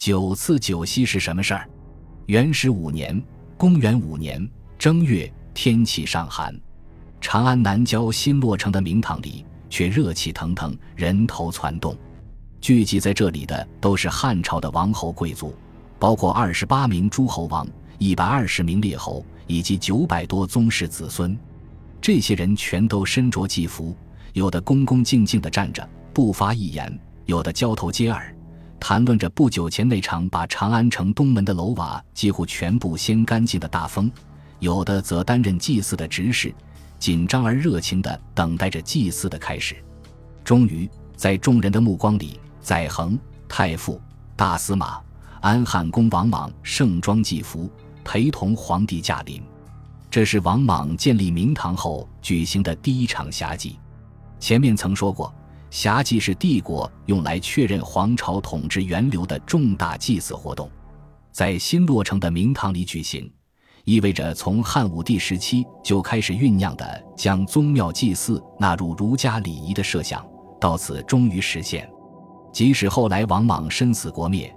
九次九夕是什么事儿？元始五年，公元五年正月，天气尚寒，长安南郊新落成的明堂里却热气腾腾，人头攒动。聚集在这里的都是汉朝的王侯贵族，包括二十八名诸侯王、一百二十名列侯以及九百多宗室子孙。这些人全都身着祭服，有的恭恭敬敬地站着，不发一言；有的交头接耳，谈论着不久前那场把长安城东门的楼瓦几乎全部掀干净的大风；有的则担任祭祀的执事，紧张而热情地等待着祭祀的开始。终于，在众人的目光里，载衡、太傅、大司马、安汉公王莽盛装祭服，陪同皇帝驾临。这是王莽建立明堂后举行的第一场霞祭。前面曾说过，霞祭是帝国用来确认皇朝统治源流的重大祭祀活动，在新落成的明堂里举行，意味着从汉武帝时期就开始酝酿的将宗庙祭祀纳入儒家礼仪的设想，到此终于实现。即使后来王莽身死国灭，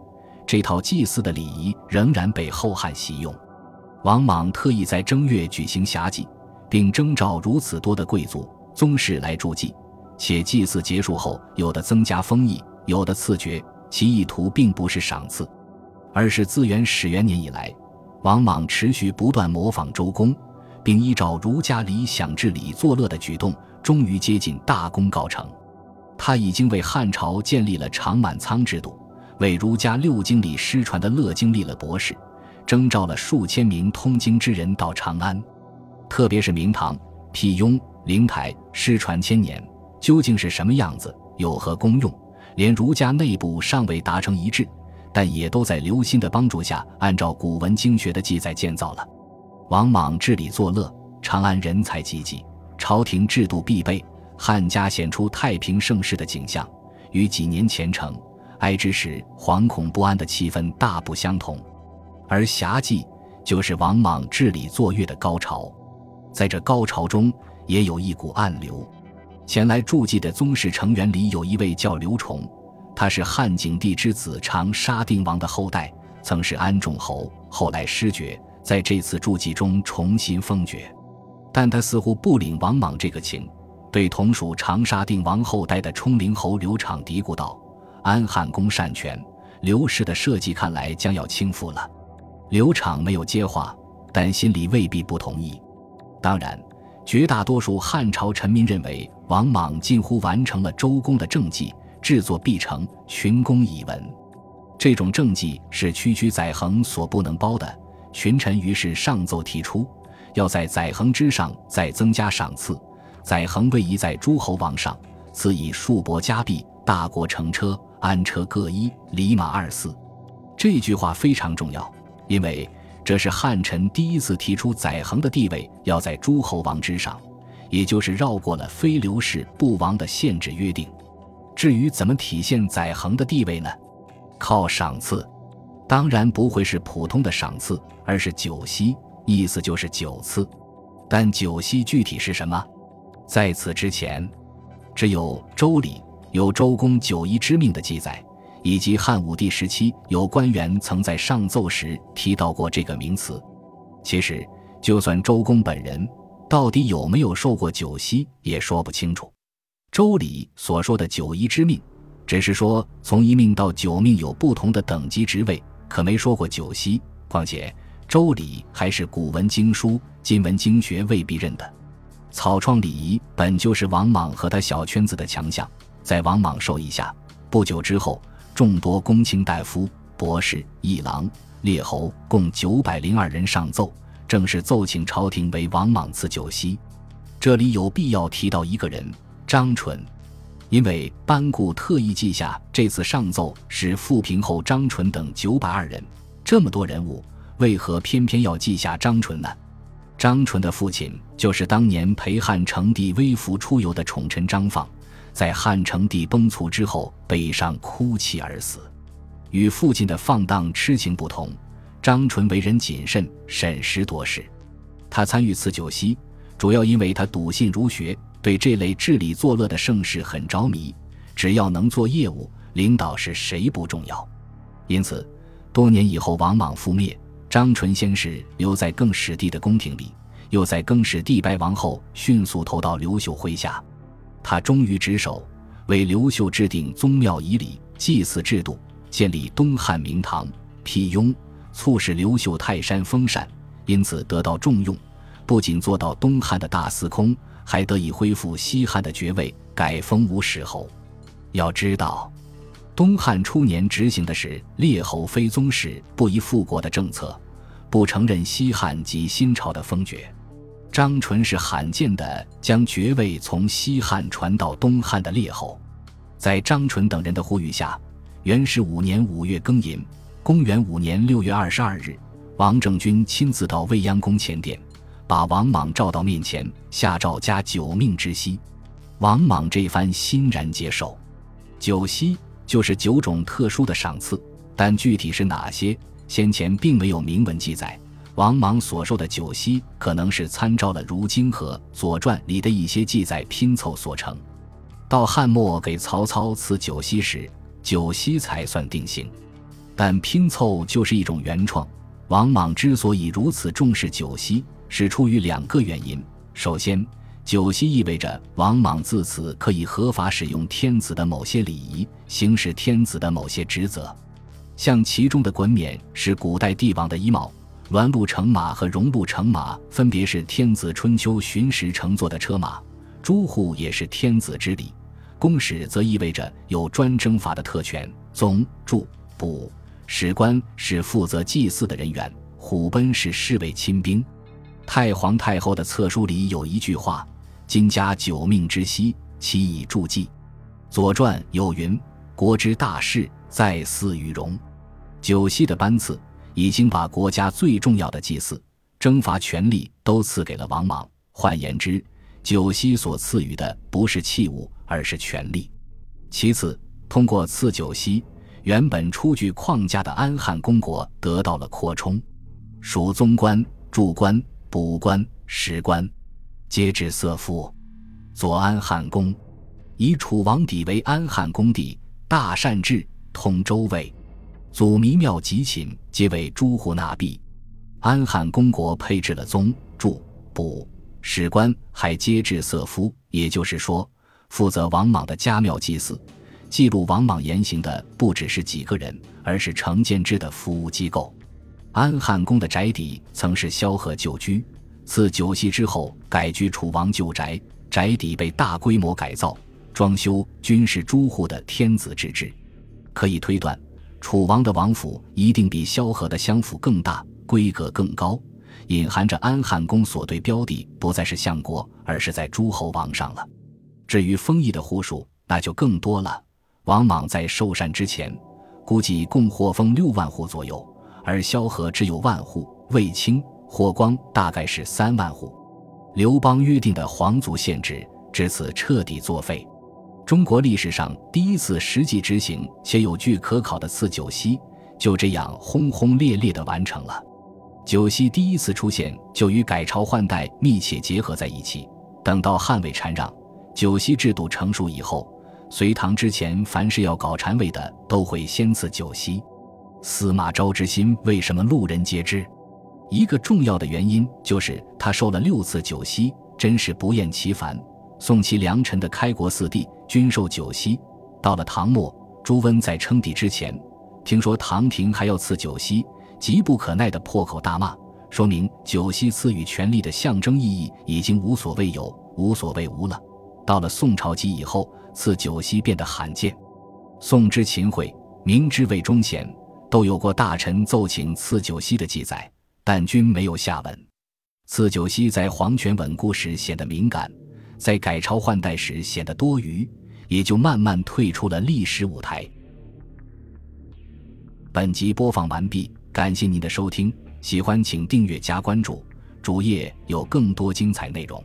这套祭祀的礼仪仍然被后汉习用。王莽特意在正月举行霞祭，并征召如此多的贵族宗室来助祭，且祭祀结束后，有的增加封邑，有的赐爵。其意图并不是赏赐，而是自元始元年以来，王莽持续不断模仿周公，并依照儒家理想治理作乐的举动，终于接近大功告成。他已经为汉朝建立了长满仓制度，为儒家六经里失传的乐经立了博士。征召了数千名通经之人到长安，特别是明堂、辟雍、灵台，失传千年，究竟是什么样子，有何功用，连儒家内部尚未达成一致，但也都在刘歆的帮助下，按照古文经学的记载建造了。王莽治理作乐，长安人才济济，朝廷制度必备，汉家显出太平盛世的景象，与几年前程哀之时惶恐不安的气氛大不相同。而侠祭就是王莽治理作乐的高潮，在这高潮中也有一股暗流。前来助祭的宗室成员里有一位叫刘崇，他是汉景帝之子长沙定王的后代，曾是安众侯，后来失爵，在这次助祭中重新封爵。但他似乎不领王莽这个情，对同属长沙定王后代的冲陵侯刘昶嘀咕道：“安汉公擅权，刘氏的社稷看来将要倾覆了。”刘昶没有接话，但心里未必不同意。当然，绝大多数汉朝臣民认为王莽近乎完成了周公的政绩，制作必成，群公已闻。这种政绩是区区载衡所不能包的。群臣于是上奏提出，要在载衡之上再增加赏赐。载衡位移在诸侯王上，赐以数帛加币，大国乘车，安车各一，礼马二四。这句话非常重要。因为这是汉臣第一次提出载衡的地位要在诸侯王之上，也就是绕过了非刘氏不王的限制约定。至于怎么体现载衡的地位呢？靠赏赐，当然不会是普通的赏赐，而是九锡，意思就是九次。但九锡具体是什么？在此之前，只有《周礼》有周公九一之命的记载。以及汉武帝时期，有官员曾在上奏时提到过这个名词。其实，就算周公本人到底有没有受过九锡，也说不清楚。《周礼》所说的九一之命，只是说从一命到九命有不同的等级职位，可没说过九锡。况且，《周礼》还是古文经书，今文经学未必认的。草创礼仪本就是王莽和他小圈子的强项，在王莽授意下，不久之后。众多公卿大夫、博士、议郎、列侯共九百零二人上奏，正式奏请朝廷为王莽赐酒席。这里有必要提到一个人张纯，因为班固特意记下这次上奏是富平后张纯等九百二人，这么多人物，为何偏偏要记下张纯呢？张纯的父亲就是当年陪汉成帝微服出游的宠臣张放。在汉成帝崩殂之后，悲伤哭泣而死。与父亲的放荡痴情不同，张纯为人谨慎，审时度势。他参与赐酒席，主要因为他笃信儒学，对这类治理作乐的盛世很着迷。只要能做业务，领导是谁不重要。因此，多年以后，王莽覆灭，张纯先是留在更始帝的宫廷里，又在更始帝败亡后迅速投到刘秀麾下。他忠于职守，为刘秀制定宗庙仪礼、祭祀制度，建立东汉明堂，辟雍，促使刘秀泰山封禅，因此得到重用。不仅做到东汉的大司空，还得以恢复西汉的爵位，改封吴石侯。要知道，东汉初年执行的是列侯非宗室不宜复国的政策，不承认西汉及新朝的封爵。张纯是罕见的将爵位从西汉传到东汉的列侯。在张纯等人的呼吁下，元始五年五月庚寅，公元五年六月二十二日，王政君亲自到未央宫前殿。把王莽召到面前，下诏加九命之息。王莽这番欣然接受。九锡就是九种特殊的赏赐，但具体是哪些，先前并没有明文记载。王莽所受的九锡，可能是参照了《如经》和《左传》里的一些记载拼凑所成。到汉末给曹操赐九锡时，九锡才算定型。但拼凑就是一种原创。王莽之所以如此重视九锡，是出于两个原因。首先，九锡意味着王莽自此可以合法使用天子的某些礼仪，行使天子的某些职责。像其中的衮冕是古代帝王的衣帽，鸾鹿乘马和戎鹿乘马分别是天子春秋巡时乘坐的车马，朱户也是天子之礼。公使则意味着有专征伐的特权。宗、助、补、史官是负责祭祀的人员，虎贲是侍卫亲兵。太皇太后的册书里有一句话：“今加九命之息，其以助祭。”《左传》有云：“国之大事，在祀与戎。”九锡的班次已经把国家最重要的祭祀、征伐权力都赐给了王莽。换言之，九锡所赐予的不是器物，而是权力。其次，通过赐九锡，原本初具框架的安汉公国得到了扩充，属宗官、柱官。补官、史官，皆置色夫。左安汉公，以楚王邸为安汉公地，大善治，通周卫。祖弥庙集寝，皆为诸户纳币。安汉公国配置了宗、助、补、史官，还皆置色夫。也就是说，负责王莽的家庙祭祀、记录王莽言行的，不只是几个人，而是成建制的服务机构。安汉宫的宅邸曾是萧何旧居，自九锡之后改居楚王旧宅，宅邸被大规模改造，装修均是诸户的天子之制。可以推断，楚王的王府一定比萧何的相府更大，规格更高，隐含着安汉宫所对标的不再是相国，而是在诸侯王上了。至于封邑的户数，那就更多了。王莽在受禅之前，估计共获封六万户左右。而萧何只有万户，卫青、霍光大概是三万户。刘邦约定的皇族限制至此彻底作废。中国历史上第一次实际执行且有据可考的赐九锡，就这样轰轰烈烈地完成了。九锡第一次出现就与改朝换代密切结合在一起。等到汉魏禅让，九锡制度成熟以后，隋唐之前凡是要搞禅位的，都会先赐九锡。司马昭之心为什么路人皆知？一个重要的原因就是他受了六次九锡，真是不厌其烦。宋齐梁陈的开国四帝均受九锡。到了唐末，朱温在称帝之前，听说唐廷还要赐九锡，急不可耐地破口大骂，说明九锡赐予权力的象征意义已经无所谓有、无所谓无了。到了宋朝及以后，赐九锡变得罕见。宋之秦桧，明之魏忠贤。都有过大臣奏请赐九锡的记载，但均没有下文。赐九锡在皇权稳固时显得敏感，在改朝换代时显得多余，也就慢慢退出了历史舞台。本集播放完毕，感谢您的收听，喜欢请订阅加关注，主页有更多精彩内容。